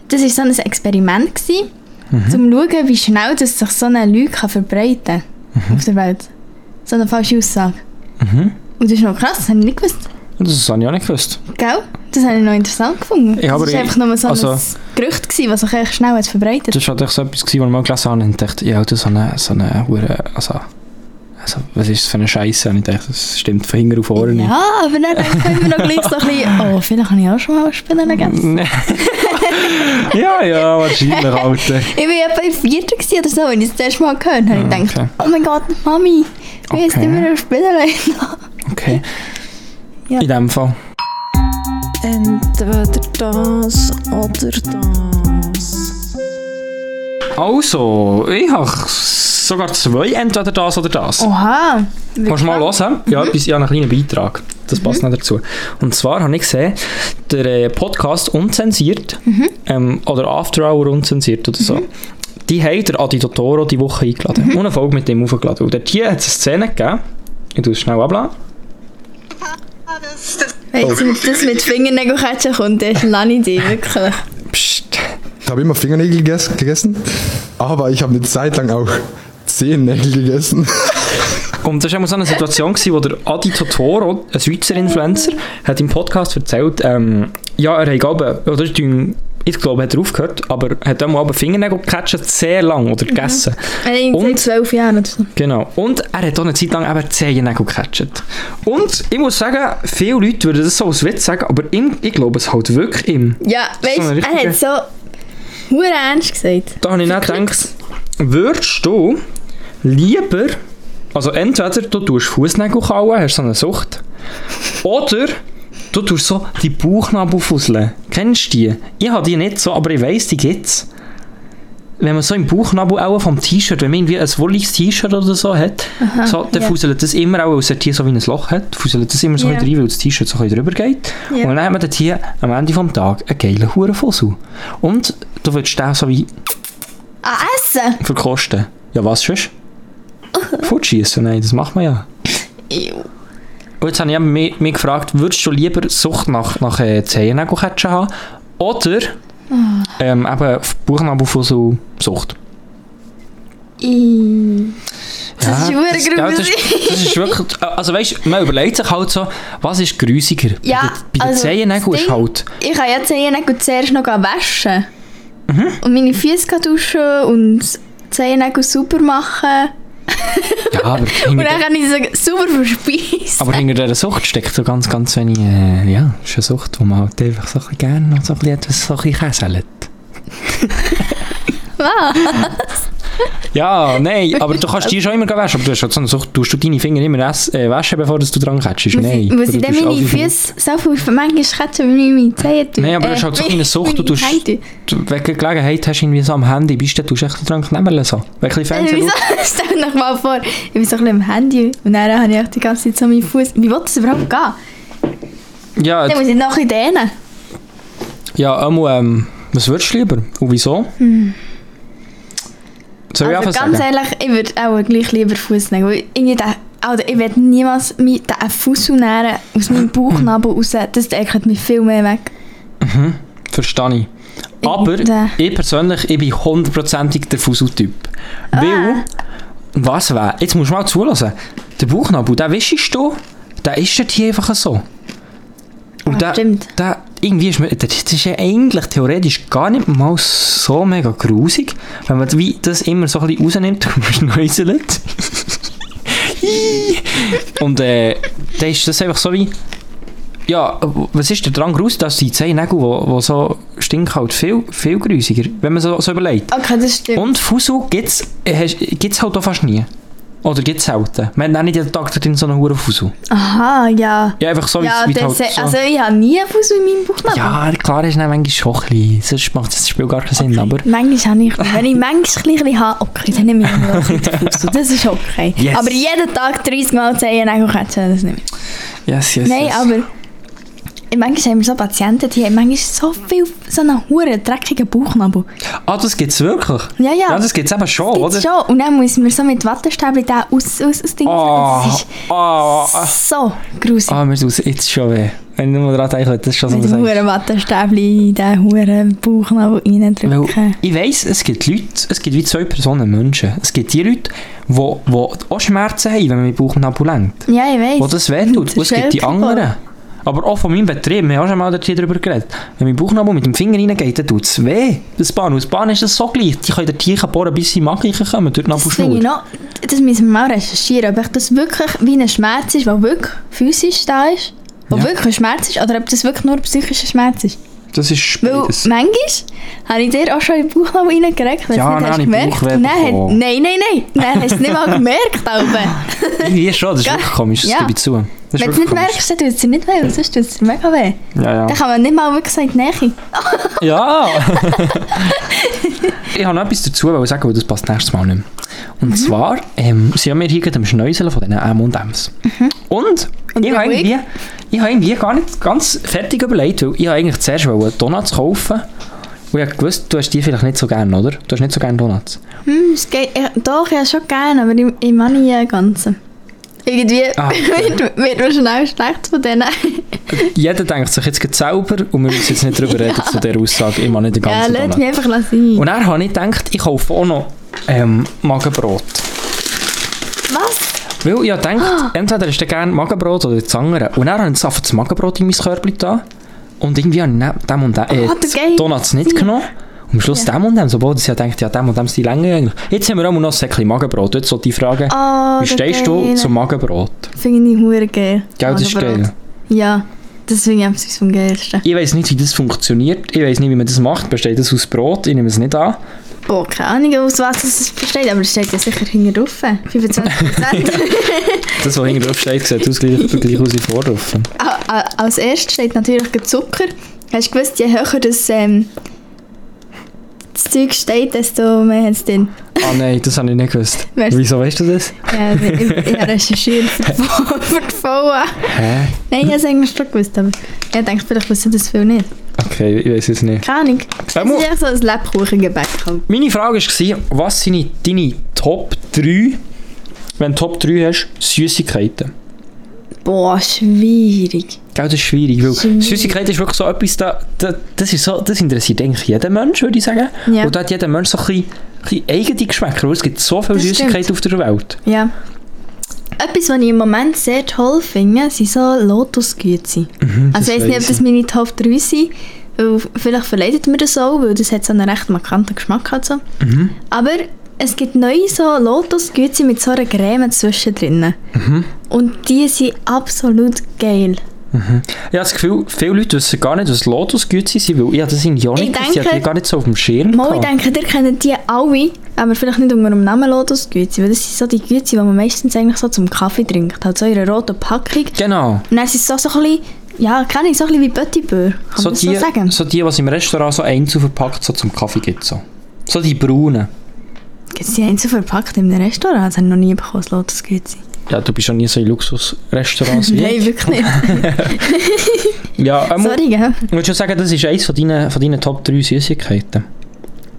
das ist so ein Experiment gewesen, Mhm. um zu schauen, wie schnell das sich so eine Lüge kann verbreiten Mhm. auf der Welt. So eine falsche Aussage. Mhm. Und das ist noch krass, das habe ich nicht gewusst. Das habe ich auch nicht gewusst. Gell? Das habe ich noch interessant gefunden. Aber das war ich- einfach nur so also- ein Gerücht, gewesen, was sich schnell hat verbreitet. Das war halt so etwas, gewesen, was ich mal gelesen habe und dachte, ja, das ist so eine, so eine Hure, also, also, was ist das für eine Scheiße? Und ich dachte, das stimmt von hinten auf vorne nicht. Ja, aber dann können wir noch gleich so ein bisschen, oh, vielleicht habe ich auch schon mal Spinnen gegessen. ja, ja, wahrscheinlich, Alter. Ich war etwa im vierten oder so, als ich das erste Mal gehört habe. Ich Ah, gedacht, okay. oh mein Gott, Mami, wir essen Okay. immer eine Spinnerei. Okay. Ja. In dem Fall. Entweder das oder das. Also, ich habe sogar zwei, entweder das oder das. Oha. Kannst du mal hören? Ja, Mhm. ich habe einen kleinen Beitrag. Das passt nicht dazu. Und zwar habe ich gesehen, der äh, Podcast Unzensiert Mhm. ähm, oder After Hour Unzensiert oder so, die haben der Adi Totoro die Woche eingeladen Mhm. und eine Folge mit dem aufgeladen. Und dort hat es eine Szene gegeben, ich tue es schnell abladen. Wenn jetzt mit, das mit Fingernägelketschen kommt, dann lasse ich dich wirklich. Psst. Ich habe immer Fingernägel gegessen, aber ich habe eine Zeit lang auch Zehennägel gegessen. Und das war so eine Situation, gewesen, wo der Adi Totoro, ein Schweizer Influencer, hat im Podcast erzählt, ähm, ja, er hat glaube, oder ich glaube, hat er aufgehört, aber er hat einmal Fingernägel gecatcht, sehr lang oder gegessen. Irgendwie Und- zwölf Jahren so. Genau. Und er hat auch eine Zeit lang eben Zehennägel gecatcht. Und ich muss sagen, viele Leute würden das so als Witz sagen, aber ihm, ich glaube, es hält wirklich ihm. Ja, weißt So du, eine er hat so hure ernst gesagt. Da habe ich nicht gedacht, würdest du lieber, also entweder du tust Fußnägel kauen, hast so eine Sucht, oder du tust so die Bauchnabel fusseln. Kennst du die? Ich habe die nicht so, aber ich weiss, die gibt's. Wenn man so im Bauchnabel auch vom T-Shirt, wenn man irgendwie ein wolliges T-Shirt oder so hat, so, dann ja. fuselt das immer auch, weil es hier so wie ein Loch hat, fuselt das immer so ein bisschen rein, weil das T-Shirt so ein drüber geht. Ja. Und dann hat man dort hier am Ende vom Tag einen geilen Hurenfussel. Und du würdest den so wie Ah, Essen? verkosten. Ja, was sonst? Fortschießen? Nein, das macht man ja. Und jetzt habe ich mich, mich gefragt, würdest du lieber Sucht nach, nach äh, haben oder ähm, eben Bauchnabelfussel Sucht? I. Das ist hure das, das, ist, das ist wirklich, also weißt man überlegt sich halt so, was ist grusiger? Ja, bei den, bei den also, Zehennägeln das ist halt, Ich kann ja Zehennägel zuerst noch waschen. Mhm. Und meine Füße duschen und Zehennägel sauber machen. Ja, aber Und dann kann ich sie sauber verspeisen. aber hinter dieser Sucht steckt so ganz, ganz wenig, äh, ja, ist eine Sucht, wo man halt einfach so ein bisschen gerne noch so ein bisschen etwas so ein bisschen käselt. Was? Ja, nein, aber du kannst die schon immer waschen. Aber du hast halt so eine Sucht, tust du deine Finger immer äh, waschen, bevor du dran? Muss Nein. muss ich dann meine Füße so viel manchmal ketchen, wie ich meine Zehen tue? Nein, aber das ist halt so eine Sucht, du tust-. Du, wenn du Gelegenheit hast, irgendwie so am Handy bist, dann tust du echt dran knämmeln so. Wenn du ein bisschen Äh, Fernsehen. Stell dir doch mal vor, ich bin so ein bisschen am Handy und dann habe ich die ganze Zeit so meinen Fuß. Wie will das überhaupt gehen? Ja, Dann muss ich nachher dehnen. ja ähm, was würdest du lieber? Und wieso? Soll ich Also ganz sagen? ehrlich, ich würde auch gleich lieber Fußnägel. weil Irgendwie der, Alter, ich werde niemals mit den Fussel nähren aus meinem Bauchnabel raus. Das ekelt mich viel mehr weg. Verstehe ich. Aber Äh. ich persönlich, ich bin hundertprozentig der Fuseltyp. Ah. Weil, was wäre, jetzt musst du mal zulassen, der Bauchnabel, den wischst du, der ist dort hier einfach so. Und Ah, der, stimmt. der, irgendwie ist mir, das ist ja eigentlich theoretisch gar nicht mal so mega grusig, wenn man wie das immer so ein bisschen rausnimmt und schnäuselt. und äh, dann ist das einfach so wie, ja, was ist der dran grusig, dass die Zehennägel, die, die so stinken, halt viel, viel grusiger, wenn man so, so überlegt. Okay, das stimmt. Und Fusu gibt es halt auch fast nie. Oder gibt es selten. Man hat auch nicht jeden Tag drin so einen hohen Fusu. Aha, ja. Ja, einfach so, Ja, es wie das, halt so... also ich habe nie einen Fussel in meinem Bauchnabel. ja, klar ist dann manchmal schon ein bisschen, sonst macht das Spiel gar keinen Sinn, aber... Manchmal habe ich, wenn ich manchmal ein bisschen habe, okay, dann nehme ich den Fussel. Das ist okay. Yes. Aber jeden Tag 30 Mal Zehen Nägel kratzen, das nicht mehr. Yes, yes, Nein, yes. aber manchmal haben wir so Patienten, die haben manchmal so viel, so einen huren dreckigen Bauchnabel. Ah, das gibt es wirklich? Ja, ja. Ja, das gibt es eben schon, Gibt's oder? schon. Und dann muss man so mit Wattestäbchen den aus, aus, aus Ding. Ah, Das ist ah, so grusig. ah, mir tut jetzt schon weh. Wenn ich nur daran denke, das ist schon so mit dem huren Wattestäbchen in den huren Bauchnabel Weil reindrücken. ich weiss, es gibt Leute, es gibt wie zwei Personen Menschen. Es gibt die Leute, die, die auch Schmerzen haben, wenn man mit Bauchnabel lenkt. Ja, ich weiss. Wo das wehtut. Und es gibt die anderen. Aber auch von meinem Betrieb, wir haben auch schon mal darüber geredet. Wenn mein Bauchnabel mit dem Finger reingeht, dann tut es weh. Das Bahn, aus Bahn ist das so gleich. Die können dort bohren, bis sie Magen kommen, durch Das ich Nabelschnur. noch, das müssen wir mal recherchieren, ob das wirklich wie ein Schmerz ist, der wirklich physisch da ist, der Ja. wirklich Schmerz ist, oder ob das wirklich nur ein psychischer Schmerz ist. Das ist Weil beides. manchmal habe ich dir auch schon in den Bauchnabel reingeregt, wenn Ja, du es nicht ich hast gemerkt. Dann hat, nein, nein, nein, dann hast du es nicht mal gemerkt. Aber. Irgendwie schon, das ist Ja. wirklich komisch, das Ja. gebe ich zu. Das Wenn du es nicht merkst, dann tut es dir nicht weh, weil sonst tut es dir mega weh. komisch. Ja, ja. Dann kann man nicht mal wirklich die Nähe. Ja! ich habe noch etwas dazu wollen sagen, weil das passt nächstes Mal nicht mehr. Und zwar ähm, sind wir hier gerade am Schnäuseln von diesen M&M's. Und, Und ich habe irgendwie, ich habe irgendwie gar nicht ganz fertig überlegt, weil ich habe eigentlich zuerst wollte Donuts kaufen und ich gewusst, du hast die vielleicht nicht so gerne, oder? Du hast nicht so gerne Donuts. Hm, es geht, ich, doch, habe schon gerne, aber ich, ich mache nie ganzen. Irgendwie Ah, wird, wird mir schnell schlecht von denen. Jeder denkt sich jetzt selber und wir müssen jetzt nicht darüber reden zu dieser Aussage, ich mache nicht den Ja, ganzen lass Donut. mich einfach sein. Und dann habe ich gedacht, ich kaufe auch noch ähm, Magenbrot. Weil ich habe gedacht, entweder ist der gerne Magenbrot oder das andere. Und dann habe ich einfach das Magenbrot in mein Körbchen da. Und irgendwie habe ich dem und dem, äh, Ah, du geil. Donuts nicht genommen. Und am Schluss dem und dem, sobald ich ja denkt, ja, dem und dem sind die Länge eigentlich. Jetzt haben wir auch noch ein Säckchen Magenbrot. Jetzt sollte ich fragen, Oh, wie stehst du zum Magenbrot? Finde ich hure geil. Gell, das ist geil. Ja, das finde ich etwas vom Geilsten. Ich weiß nicht, wie das funktioniert. Ich weiß nicht, wie man das macht. Besteht das aus Brot? Ich nehme es nicht an. Boah, keine Ahnung, aus was es besteht, aber es steht ja sicher hinten drauf. 25 Prozent. Das, was hinten drauf steht, sieht aus gleich, gleich aus wie vor drauf. Als erstes steht natürlich der Zucker. Hast du gewusst, je höher das, ähm, das Zeug steht, desto mehr hat es drin. Ah nein, das habe ich nicht gewusst. Weißt- Wieso weißt du das? Ja, also ich, ich habe recherchiert für die. Hä? Nein, ich habe es eigentlich schon gewusst, aber ich denke, vielleicht wissen das viel nicht. Okay, ich weiß es nicht. Keine Ahnung. Es Ja, ist einfach so ein Lebkuchengebäck halt. Meine Frage war, was sind deine Top 3, wenn du Top 3 hast, Süßigkeiten? Boah, schwierig. Gell, das ist schwierig, weil Schwierig. Süßigkeit ist wirklich so etwas, da, da, das, ist so, das interessiert eigentlich jeden Mensch, würde ich sagen. Ja. Und da hat jeder Mensch so ein bisschen, ein bisschen eigene Geschmäcker, weil es gibt so viele Das Süßigkeiten auf der Welt. Ja. Etwas, was ich im Moment sehr toll finde, sind so Lotusgüte. also ich weiß nicht, ob das meine Top 3 sind. Vielleicht verleidet mir das auch, weil das hat so einen recht markanten Geschmack. Halt so. Mhm. Aber es gibt neue so Lotusgüte mit so einer Creme zwischendrin. Mhm. Und die sind absolut geil. Ich habe das Gefühl, viele Leute wissen gar nicht, was Lotusgüte sind, weil ich das in ja nicht Ich denke- die gar nicht so auf dem Schirm Mal, ich denke, ihr kennt die alle, aber vielleicht nicht unter dem Namen Lotusgüte, weil das sind so die Güte, die man meistens eigentlich so zum Kaffee trinkt. Halt so in einer roten Packung. Genau. Und dann sind es so, so ein bisschen, ja, kenne ich, so ein bisschen wie Petit Beurre. Kann So man das die, so sagen? so die, was im Restaurant so einzeln verpackt so zum Kaffee gibt. So, so die braunen. Gibt es die einzeln verpackt in einem Restaurant? Das habe ich noch nie bekommen, das Lotusgüte. Ja, du bist ja nie so in Luxusrestaurants wie Nein, ich. wirklich nicht. Ja, ähm, Sorry, gell? ich würde schon sagen, das ist eines von deinen, von deinen Top 3 Süßigkeiten.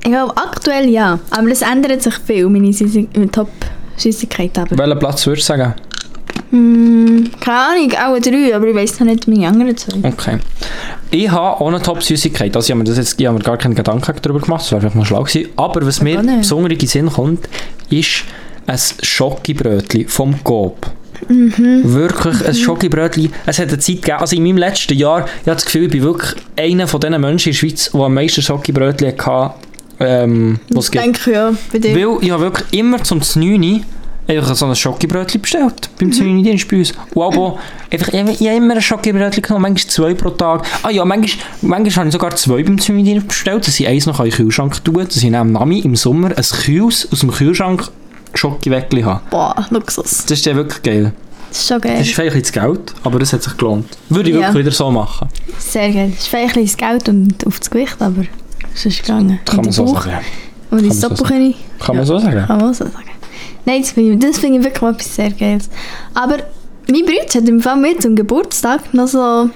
Ich glaube, aktuell ja. Aber es ändert sich viel, meine meine Top-Süßigkeiten. Aber Welchen Platz würdest du sagen? Hm, keine Ahnung, auch drei, aber ich weiß noch nicht meine anderen zwei. Okay. Ich habe eine Top-Süßigkeit. Also ich habe mir, das jetzt, ich habe mir gar keinen Gedanken darüber gemacht, das wäre vielleicht mal schlau gewesen. Aber was mir besonders in den Sinn kommt, ist ein Schokibrötchen vom Coop. Mhm. Wirklich ein Schokibrötchen. Es hat eine Zeit gegeben, also in meinem letzten Jahr, ich habe das Gefühl, ich bin wirklich einer von diesen Menschen in der Schweiz, der am meisten Schokibrötchen hatte, ähm, was es gibt. Denke ja, bei dir. Weil ich habe wirklich immer zum 9 einfach so ein Schokibrötchen bestellt. Beim 9 Dienst bei uns. Und aber einfach, ich, ich habe immer ein Schokibrötchen genommen, manchmal zwei pro Tag. Ah ja, manchmal, manchmal habe ich sogar zwei beim 9 Dienst bestellt, dass ich eins noch in den Kühlschrank tue, dass ich neben Mami im Sommer ein Kühls aus dem Kühlschrank Schokiweckli habe. Boah, Luxus. Das ist ja wirklich geil. Das ist schon geil. Das ist vielleicht jetzt Geld, aber das hat sich gelohnt. Würde ich Ja. wirklich wieder so machen. Sehr geil. Das ist vielleicht das Geld und auf das Gewicht, aber ist gegangen. Kann Und man so Bauch sagen. Und so Soppuchini. Kann man so sagen? Kann man so sagen. Nein, das finde ich, das finde ich wirklich etwas sehr Geiles. Aber mein Bruder hat im Fall mir zum Geburtstag noch so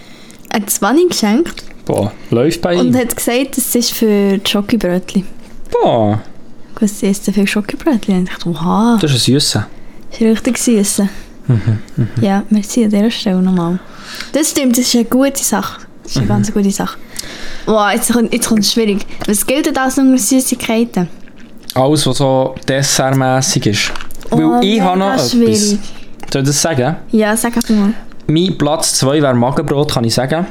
eine Zwanni geschenkt Boah, läuft bei und ihm. hat gesagt, das ist für Schokibrötchen. Boah, Was sie essen für Schokibrötchen? Und ich dachte, wow, das ist ein Süßer. das ist richtig süß. Ja, merci an dieser Stelle nochmal. Das stimmt, das ist eine gute Sache. Das ist eine ganz gute Sache. Wow, jetzt kommt, jetzt es schwierig. Was gilt denn das unter Süßigkeiten? Alles, was so dessertmässig ist. Weil ich habe noch etwas. schwierig. Soll ich das sagen? Ja, sag einfach mal. Mein Platz 2 wäre Magenbrot, kann ich sagen.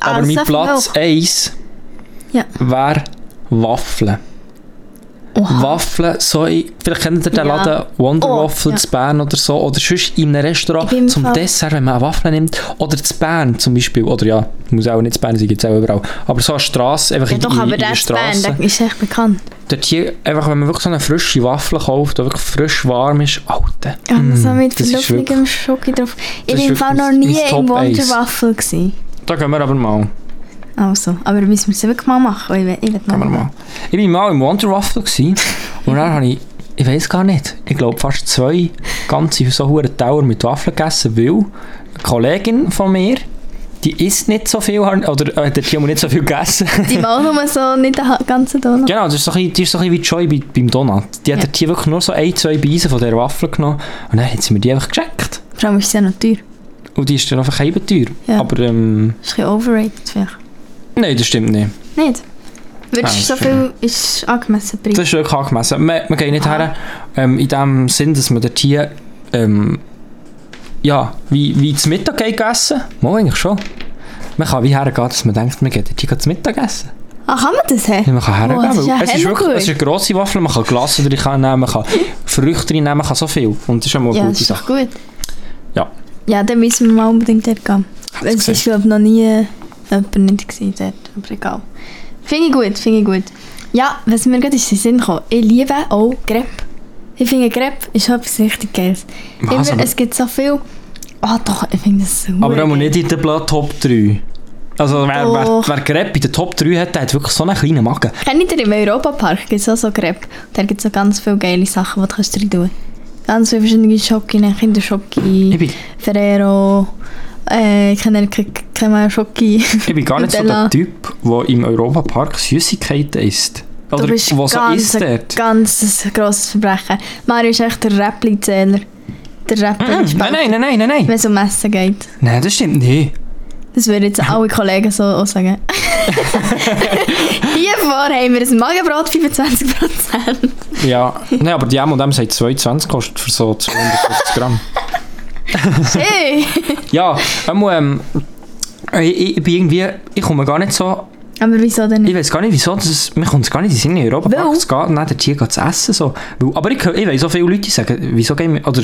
Ah, Aber mein Platz auch. 1 Ja. wäre Waffeln. Oha. Waffeln, so in, vielleicht kennt ihr den Ja. Laden Wonder Oh, Waffle ja. zu Bern oder so, oder sonst in einem Restaurant zum Fall- Dessert, wenn man eine Waffel nimmt, oder zu Bern zum Beispiel, oder ja, muss auch nicht zu Bern sein, gibt es auch überall, aber so eine Straße, einfach Ja, in, doch, in, aber in der Straße. Der ist echt bekannt. Dort hier, einfach, wenn man wirklich so eine frische Waffel kauft, die wirklich frisch warm ist, Alter. Ja, mm, so mit verluftigem Schoki drauf. Ich wirklich noch nie eins. Wonderwaffel gewesen. Da gehen wir aber mal. Also, aber müssen wir es wirklich mal machen? Ich will, ich will wir noch mal. Ich war mal im Wonder Waffle und dann habe ich, ich weiß gar nicht, ich glaube fast zwei ganze so hohe Tauer mit Waffeln gegessen, weil eine Kollegin von mir, die isst nicht so viel, oder äh, die hat nicht so viel gegessen. Die mal nur so nicht den ganzen Donut. Genau, das ist so ein bisschen, die ist so ein bisschen wie Joy bei, beim Donut. Die hat Ja. hier wirklich nur so ein, zwei Beisen von dieser Waffel genommen und dann hat sie mir die einfach geschenkt. Vor allem ist es ja noch teuer. Und die ist dann einfach eben teuer. Ja. Aber ähm, Das ist ein bisschen overrated vielleicht. Nein, das stimmt nicht. Nicht? Würdest Ah, du so das viel ist angemessen Preis? Das ist wirklich angemessen. Man, man geht nicht Aha. her, ähm, in dem Sinn, dass man dort hier, ähm, ja, wie, wie zum Mittag geht essen. Mal eigentlich schon. Man kann wie hergehen, dass man denkt, man geht dort hier zum Mittag essen. Ah, kann man das haben? Ja, man kann hergehen, Oh, das ist ja es ist wirklich, es ist eine grosse Waffel, man kann Glas drin nehmen, man kann Früchte drin nehmen, man kann so viel. Und das ist schon mal eine Ja, gute das ist doch Sache. gut. Ja. Ja, dann müssen wir mal unbedingt dort gehen. Weil es ist, glaube ich, noch nie dort. Aber egal. Finde ich gut, finde ich gut. Ja, was mir gerade in den Sinn kam, ich liebe auch Crepe. Ich finde Crepe ist etwas richtig Geiles. Was, Immer, aber- es gibt so viel... Ah doch, ich finde das so Aber geil. nicht in den Blatt Top 3. Also wer, wer, wer Crepe in den Top 3 hat, der hat wirklich so einen kleinen Magen. Kennt ihr im Europapark gibt es auch so Crepe. Da gibt es so ganz viele geile Sachen, die du kannst rein tun Ganz viele verschiedene Kinderschoki, bin, Ferrero, äh, keine keine Schoki. ich bin gar nicht so der Typ, der im Europapark Süßigkeiten isst. Oder du bist was so ganz, isst ein dort. ganz grosses Verbrechen. Mario ist echt der Räppli-Zähler. Der Räppli Mm, Nein, nein, nein, nein, nein, nein. Wenn es um Essen geht. Nein, das stimmt nicht. Das würden jetzt alle Kollegen so auch sagen. Hier vor haben wir ein Magenbrot 25%. Ja, nein, aber die M&M sagt 22 kostet für so 250 Gramm. Hey! Ja, einmal, ähm, ich, ich bin irgendwie, ich komme gar nicht so, Aber wieso denn ich nicht? weiß gar nicht wieso, das mir kommt es gar nicht in den Sinn, in Europa Weil? zu gehen und dann dort hier zu essen. So. Weil, aber ich, ich weiß so viele Leute sagen, wieso gehen wir, oder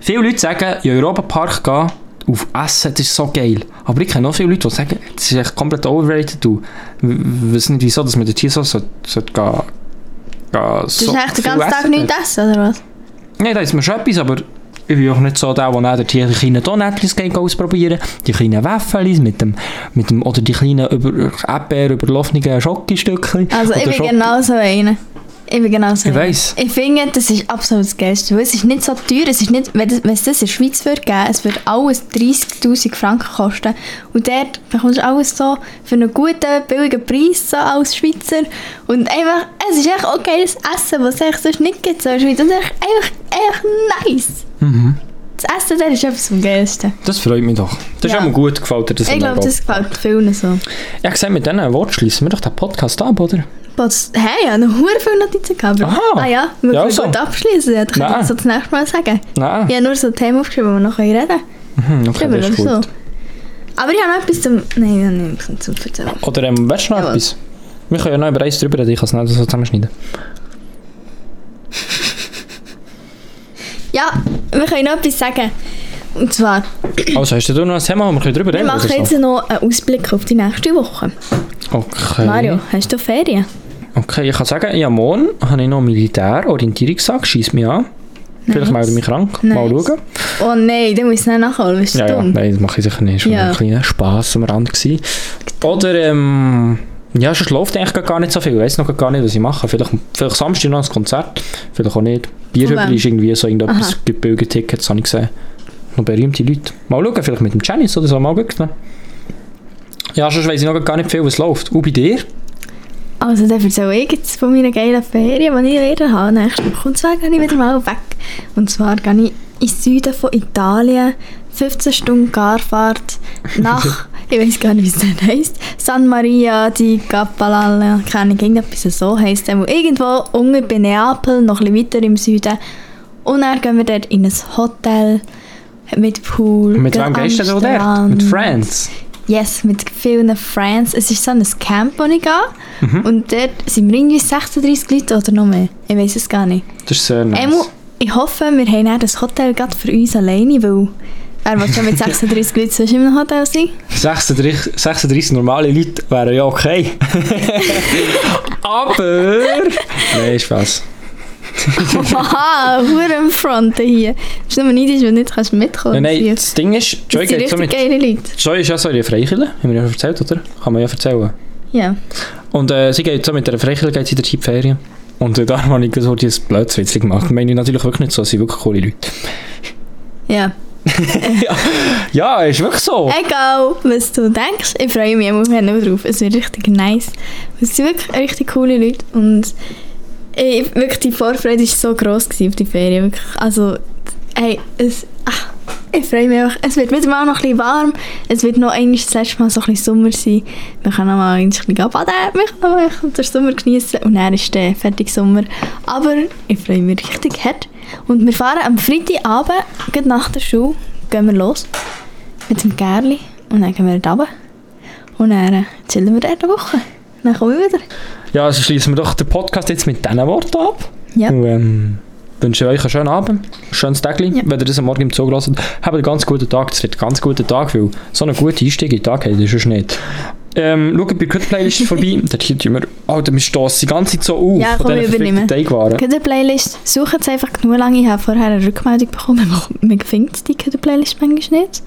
viele Leute sagen, in Europa Park gehen, auf Essen, das ist so geil. Aber ich kenne noch viele Leute, die sagen, das ist echt komplett overrated. Du w- weiß nicht wieso, dass man dort hier so sollte, sollte gehen, gehen Du so hast echt den ganzen Tag nichts essen, oder was? Nein, da ist mir schon etwas, aber ich bin auch nicht so der, der dann die kleinen Donutlis geht ausprobieren Die kleinen Waffelis mit dem, mit dem, oder die kleinen über Erdbeer überlaufenden Schokostückchen. Also ich bin genau so einer. Ich bin genau so Ich weiss. Ich finde, das ist absolut das Geilste. Weil es ist nicht so teuer. Es ist nicht, wenn, das, wenn es das in der Schweiz würde geben, es würde alles 30'000 Franken kosten. Und dort bekommst du alles so für einen guten, billigen Preis so als Schweizer. Und einfach, es ist echt auch geiles Essen, was es sonst nicht gibt so in der Schweiz. Und ist echt, einfach, echt nice. Mhm. Das Essen der ist etwas vom Geilsten. Das freut mich doch. Das ist Ja. auch mal gut, gefällt dir das Ich glaube, das gefällt vielen so. Ich habe gesagt, mit diesen Worten schließen wir doch den Podcast ab, oder? Was, hey, ich habe noch viele Notizen gehabt. Aha. Ah ja, wir Ja, können also. gut abschließen. Ja, das kann ich so das nächste Mal sagen. Nein. Ich habe nur so Themen aufgeschrieben, wo wir noch reden können. Hm, okay, Drüber das ist oder gut. so. Aber ich habe noch etwas zum... Nein, ich habe nichts zum erzählen. Oder ähm, weißt du noch Jawohl. etwas? Wir können ja noch über eins drüber reden, ich kann es nicht so zusammenschneiden. Ja, wir können noch etwas sagen. Und zwar, Also, hast du noch ein Thema, wo wir drüber wir reden machen oder jetzt so? noch einen Ausblick auf die nächste Woche. Okay. Mario, hast du Ferien? Okay, ich kann sagen, ja, morgen habe ich noch Militär-Orientierungstag, schießt mich an. Vielleicht Nice. melde ich mich krank, mal Nice. schauen. Oh nein, du musst nicht nachholen, bist du Ja, ja, nein, das mache ich sicher nicht. War Ja. ein kleiner Spass am Rand. Gewesen. Oder, ähm, ja, sonst läuft eigentlich gar nicht so viel. Ich weiß noch gar nicht, was ich mache. Vielleicht, vielleicht Samstag noch ein Konzert, vielleicht auch nicht. Bierhübel ist irgendwie so irgendetwas Aha. gebügelt Tickets, habe ich gesehen. Noch berühmte Leute. Mal schauen, vielleicht mit dem Janice oder so, mal gucken. Ja, sonst weiss ich noch gar nicht viel, was läuft. Und bei dir? Also dann erzähle ich jetzt von meiner geilen Ferien, die ich wieder habe nächste Woche. Und zwar gehe ich wieder mal weg. Und zwar gehe ich ins Süden von Italien. 15 Stunden Garfahrt nach, ich weiß gar nicht, wie es denn heisst, San Maria di Capalalle, keine Ahnung, irgendetwas so heisst es. Irgendwo unten bei Neapel, noch ein bisschen weiter im Süden. Und dann gehen wir dort in ein Hotel mit Pool. Mit gehen wem gehst du denn dort? Mit Friends? Yes, mit vielen Friends. Es ist so ein Camp, wo ich gehe. Mhm. Und dort sind wir irgendwie 36 Leute oder noch mehr. Ich weiß es gar nicht. Das ist sehr nice. Emu, ich hoffe, wir haben dann das Hotel gerade für uns alleine, weil wer will schon mit 36 Leuten sonst einem Hotel sein? 36, 36 normale Leute wären ja okay. Aber. Nein, Spaß. Haha, hure am Fronten hier. Das ist nur neidisch, wenn du nicht kannst mitkommen Nein, nein, kannst. das Ding ist, Joy geht so mit. geile Leute. Joy ist ja so in der Freikirche, haben wir ja erzählt, oder? Kann man ja erzählen. Ja. Und äh, sie geht so mit der Freikirche geht sie in der Ferien. Und äh, da habe ich so dieses Blödswitzig gemacht. Das meine ich natürlich wirklich nicht so, es sind wirklich coole Leute. Ja. Ja, ist wirklich so. Egal, was du denkst, ich freue mich immer drauf. Es wird richtig nice. Es sind wirklich richtig coole Leute und ich, wirklich die Vorfreude war so gross auf die Ferien. Wirklich. Also, hey, es, ach, ich freue mich einfach. Es wird wieder mal noch ein warm. Es wird noch einmal das letzte Mal so ein Sommer sein. Wir können noch mal ein bisschen baden, wir können noch den Sommer genießen und dann ist der fertig Sommer. Aber ich freue mich richtig hart. Und wir fahren am Freitagabend, gerade nach der Schule, gehen wir los mit dem Gerli und dann gehen wir dort runter. Und dann chillen wir dort eine Woche. Dann kommen wir wieder. Ja, also schließen wir doch den Podcast jetzt mit diesen Worten ab. Ja. Und ähm, wünsche euch einen schönen Abend, ein schönes Tag. Ja. Wenn ihr das am Morgen im Zug hört, habt einen ganz guten Tag. Das wird ein ganz guter Tag, weil so einen guten Einstieg in den Tag habt ihr sonst nicht. Ähm, schaut bei der Playlist vorbei. Dort hier tun wir, Alter, wir stoßen die ganze Zeit so auf Ja, von komm, diesen verfickten Teigwaren. Köder Playlist, sucht es einfach genug lange. Ich habe vorher eine Rückmeldung bekommen. Man findet die Köder Playlist manchmal nicht.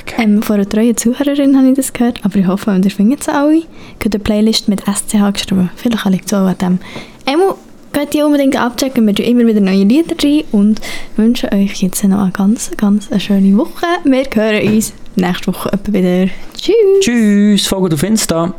Okay. Ähm, von einer treuen Zuhörerin habe ich das gehört. Aber ich hoffe, ihr findet sie alle. Köder Playlist mit SCH geschrieben. Vielleicht liegt es auch an dem. Emo, könnt ihr unbedingt abchecken. Wir tun immer wieder neue Lieder rein und wünschen euch jetzt noch eine ganz, ganz eine schöne Woche. Wir hören uns nächste Woche wieder. Tschüss! Tschüss, folgt auf Insta.